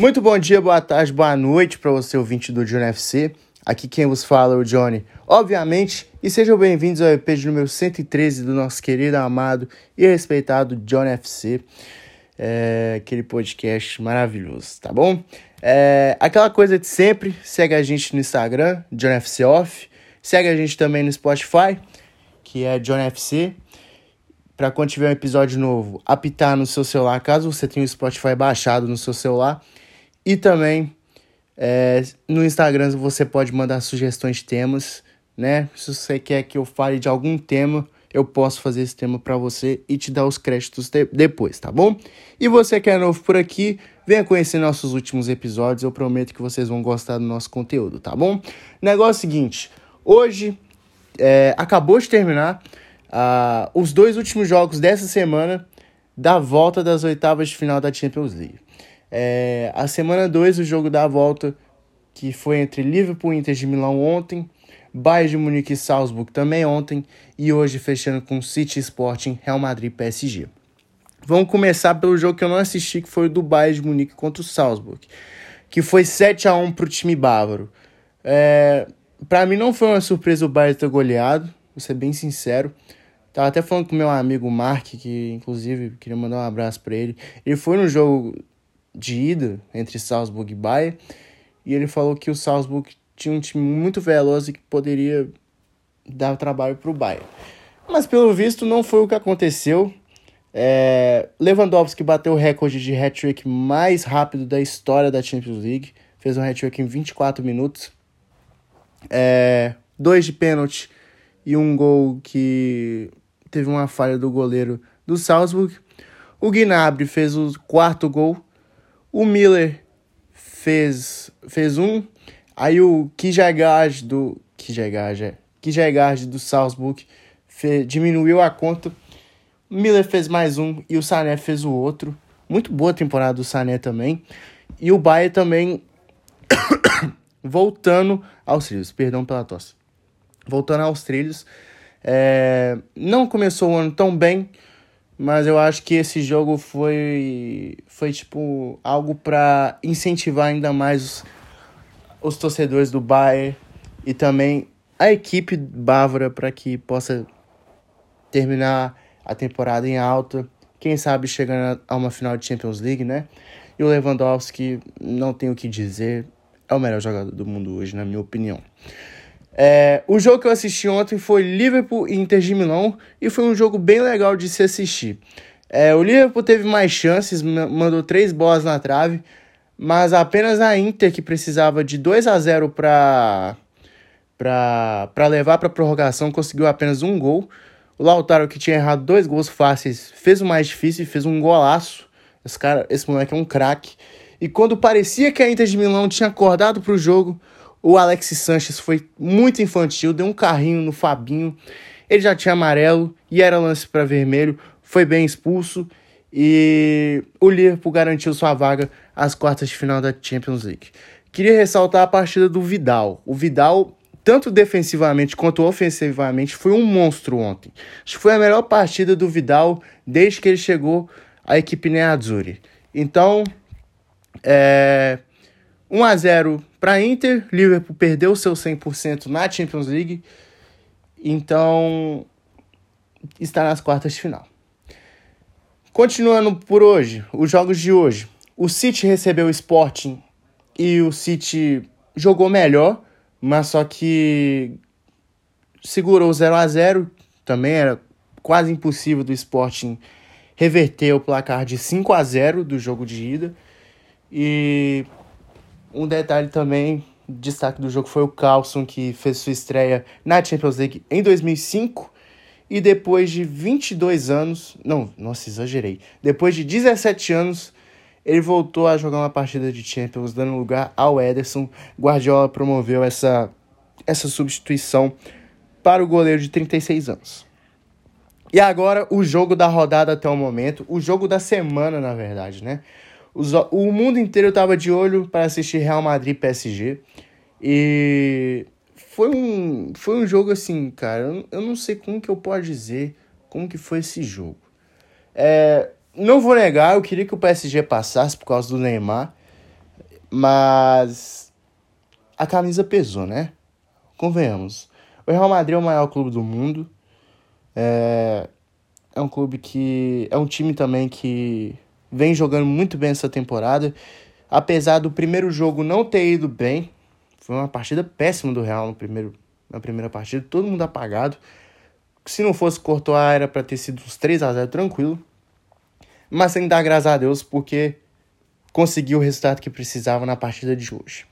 Muito bom dia, boa tarde, boa noite para você, ouvinte do Johnny FC. Aqui quem vos fala é o Johnny, obviamente, e sejam bem-vindos ao EP de número 113 do nosso querido, amado e respeitado Johnny FC. É, aquele podcast maravilhoso, tá bom? É, aquela coisa de sempre, segue a gente no Instagram, Johnny FC Off, segue a gente também no Spotify, que é Johnny FC para quando tiver um episódio novo, apitar no seu celular, caso você tenha o Spotify baixado no seu celular. E também é, no Instagram você pode mandar sugestões de temas, né? Se você quer que eu fale de algum tema, eu posso fazer esse tema para você e te dar os créditos de depois, tá bom? E você que é novo por aqui, venha conhecer nossos últimos episódios, eu prometo que vocês vão gostar do nosso conteúdo, tá bom? Negócio seguinte, hoje é, acabou de terminar uh, os dois últimos jogos dessa semana da volta das oitavas de final da Champions League. É, a semana 2, o jogo da volta, que foi entre Liverpool e Inter de Milão ontem, Bayern de Munique e Salzburg também ontem, e hoje fechando com City Sporting, Real Madrid e PSG. Vamos começar pelo jogo que eu não assisti, que foi o do Bayern de Munique contra o Salzburg, que foi 7 a 1 para o time bávaro. É, para mim não foi uma surpresa o Bayern ter goleado, vou ser bem sincero. Tava até falando com meu amigo Mark, que inclusive queria mandar um abraço para ele. Ele foi no jogo de ida entre Salzburg e Bayern e ele falou que o Salzburg tinha um time muito veloz e que poderia dar trabalho para o Bayern. Mas pelo visto não foi o que aconteceu. É, Lewandowski bateu o recorde de hat-trick mais rápido da história da Champions League. Fez um hat-trick em 24 minutos. É, dois de pênalti e um gol que teve uma falha do goleiro do Salzburg. O Gnabry fez o quarto gol. O Miller fez, fez um. Aí o Kijagard do Kijagard, é, Kijagard do Salzburg fez, diminuiu a conta. O Miller fez mais um e o Sané fez o outro. Muito boa temporada do Sané também. E o Bayern também voltando aos trilhos. Perdão pela tosse. Voltando aos trilhos. É, não começou o ano tão bem, mas eu acho que esse jogo foi, foi tipo algo para incentivar ainda mais os, os torcedores do Bayern e também a equipe bávara para que possa terminar a temporada em alta, quem sabe chegando a uma final de Champions League, né? E o Lewandowski, não tenho o que dizer, é o melhor jogador do mundo hoje, na minha opinião. É, o jogo que eu assisti ontem foi Liverpool e Inter de Milão e foi um jogo bem legal de se assistir. É, o Liverpool teve mais chances, mandou três bolas na trave, mas apenas a Inter, que precisava de 2 a 0 para para levar para prorrogação, conseguiu apenas um gol. O Lautaro, que tinha errado dois gols fáceis, fez o mais difícil fez um golaço. Esse, cara, esse moleque é um craque. E quando parecia que a Inter de Milão tinha acordado para o jogo, o Alexis Sanches foi muito infantil, deu um carrinho no Fabinho. Ele já tinha amarelo e era lance para vermelho, foi bem expulso e o Liverpool garantiu sua vaga às quartas de final da Champions League. Queria ressaltar a partida do Vidal. O Vidal, tanto defensivamente quanto ofensivamente, foi um monstro ontem. Acho que foi a melhor partida do Vidal desde que ele chegou à equipe Nerazzurri. Então, é, 1 a 0 para Inter, Liverpool perdeu seu 100% na Champions League, então está nas quartas de final. Continuando por hoje, os jogos de hoje. O City recebeu o Sporting e o City jogou melhor, mas só que segurou 0 a 0 também era quase impossível do Sporting reverter o placar de 5 a 0 do jogo de ida. E um detalhe também, destaque do jogo foi o Carlson, que fez sua estreia na Champions League em 2005 e depois de 22 anos, não, nossa, exagerei. Depois de 17 anos, ele voltou a jogar uma partida de Champions, dando lugar ao Ederson. Guardiola promoveu essa, essa substituição para o goleiro de 36 anos. E agora o jogo da rodada até o momento, o jogo da semana, na verdade, né? O mundo inteiro estava de olho para assistir Real Madrid PSG. E foi um, foi um jogo assim, cara. Eu, eu não sei como que eu posso dizer como que foi esse jogo. É, não vou negar, eu queria que o PSG passasse por causa do Neymar. Mas a camisa pesou, né? Convenhamos. O Real Madrid é o maior clube do mundo. É, é um clube que. É um time também que vem jogando muito bem essa temporada. Apesar do primeiro jogo não ter ido bem, foi uma partida péssima do Real no primeiro, na primeira partida, todo mundo apagado. Se não fosse Courtois, era para ter sido uns 3 a 0 tranquilo. Mas tem que dar graças a Deus porque conseguiu o resultado que precisava na partida de hoje.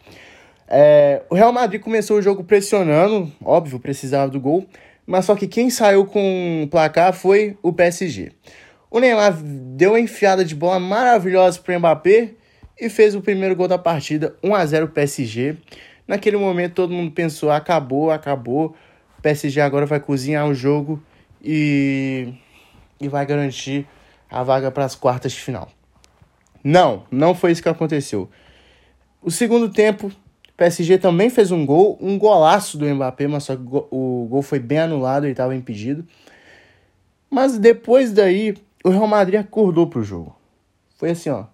É, o Real Madrid começou o jogo pressionando, óbvio, precisava do gol, mas só que quem saiu com o placar foi o PSG. O Neymar deu uma enfiada de bola maravilhosa para o Mbappé e fez o primeiro gol da partida, 1 a 0 PSG. Naquele momento todo mundo pensou, acabou, acabou. PSG agora vai cozinhar o jogo e, e vai garantir a vaga para as quartas de final. Não, não foi isso que aconteceu. O segundo tempo, PSG também fez um gol, um golaço do Mbappé, mas só o gol foi bem anulado, ele estava impedido. Mas depois daí, o Real Madrid acordou pro jogo. Foi assim, ó.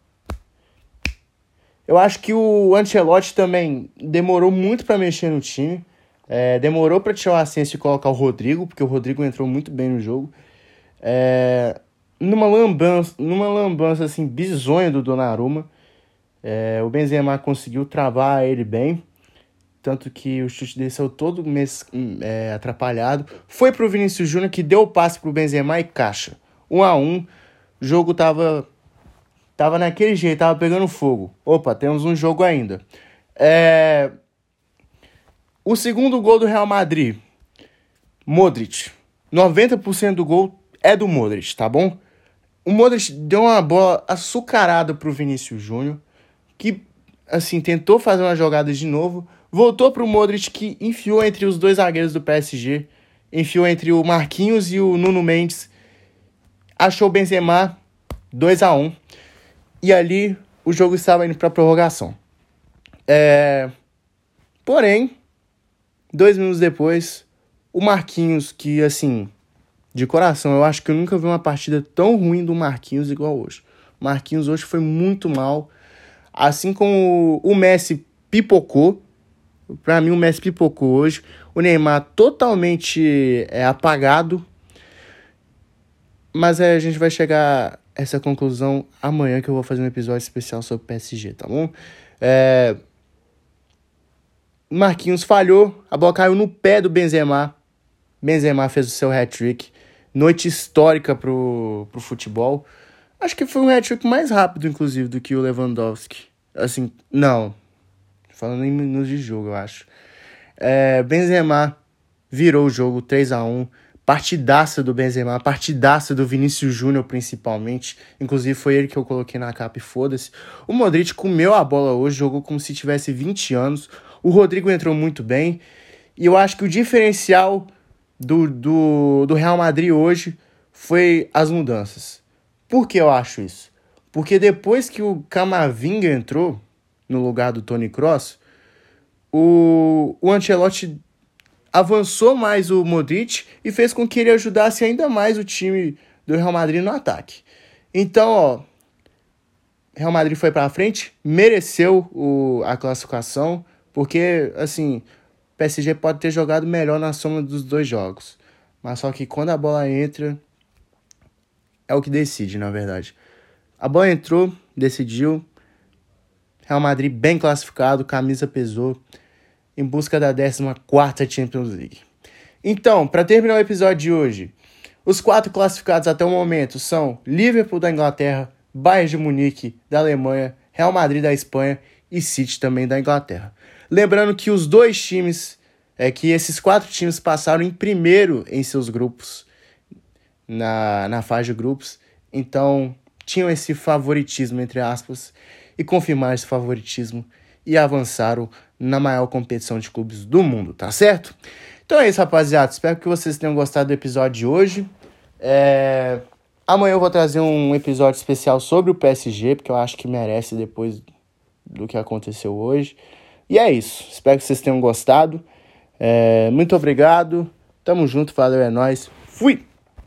Eu acho que o Ancelotti também demorou muito para mexer no time. É, demorou para tirar o Ascenso e colocar o Rodrigo, porque o Rodrigo entrou muito bem no jogo. É, numa lambança, numa lambança assim, bizonha do Donnarumma. É, o Benzema conseguiu travar ele bem, tanto que o chute dele saiu todo mês, é, atrapalhado. Foi pro Vinícius Júnior que deu o passe pro Benzema e caixa. Um a um, o jogo tava tava naquele jeito, tava pegando fogo. Opa, temos um jogo ainda. É... O segundo gol do Real Madrid, Modric. 90% do gol é do Modric, tá bom? O Modric deu uma bola açucarada pro Vinícius Júnior que assim tentou fazer uma jogada de novo, voltou para o Modric que enfiou entre os dois zagueiros do PSG, enfiou entre o Marquinhos e o Nuno Mendes, achou o Benzema 2 a 1 e ali o jogo estava indo para prorrogação. É... Porém, dois minutos depois, o Marquinhos, que assim, de coração, eu acho que eu nunca vi uma partida tão ruim do Marquinhos igual hoje. Marquinhos hoje foi muito mal. Assim como o Messi pipocou, para mim o Messi pipocou hoje, o Neymar totalmente é, apagado, mas é, a gente vai chegar a essa conclusão amanhã que eu vou fazer um episódio especial sobre PSG, tá bom? É... Marquinhos falhou, a bola caiu no pé do Benzema. Benzema fez o seu hat-trick. Noite histórica pro, pro futebol. Acho que foi um hat-trick mais rápido, inclusive, do que o Lewandowski. Assim, não. Falando em minutos de jogo, eu acho. É, Benzema virou o jogo 3 a 1 Partidaça do Benzema, partidaça do Vinícius Júnior, principalmente. Inclusive, foi ele que eu coloquei na capa e foda-se. O Modric comeu a bola hoje, jogou como se tivesse 20 anos. O Rodrigo entrou muito bem. E eu acho que o diferencial do, do, do Real Madrid hoje foi as mudanças. Por que eu acho isso? Porque depois que o Camavinga entrou no lugar do Tony Cross, o, o Ancelotti avançou mais o Modric e fez com que ele ajudasse ainda mais o time do Real Madrid no ataque. Então, ó, Real Madrid foi para frente, mereceu o, a classificação, porque assim, PSG pode ter jogado melhor na soma dos dois jogos. Mas só que quando a bola entra, é o que decide, na verdade. A bola entrou, decidiu. Real Madrid bem classificado, camisa pesou, em busca da 14 Champions League. Então, para terminar o episódio de hoje, os quatro classificados até o momento são Liverpool da Inglaterra, Bayern de Munique da Alemanha, Real Madrid da Espanha e City também da Inglaterra. Lembrando que os dois times, é que esses quatro times passaram em primeiro em seus grupos, na, na fase de grupos. Então, tinham esse favoritismo, entre aspas, e confirmaram esse favoritismo e avançaram na maior competição de clubes do mundo, tá certo? Então é isso, rapaziada. Espero que vocês tenham gostado do episódio de hoje. É... Amanhã eu vou trazer um episódio especial sobre o PSG, porque eu acho que merece depois do que aconteceu hoje. E é isso. Espero que vocês tenham gostado. É... Muito obrigado. Tamo junto, valeu, é nóis. Fui!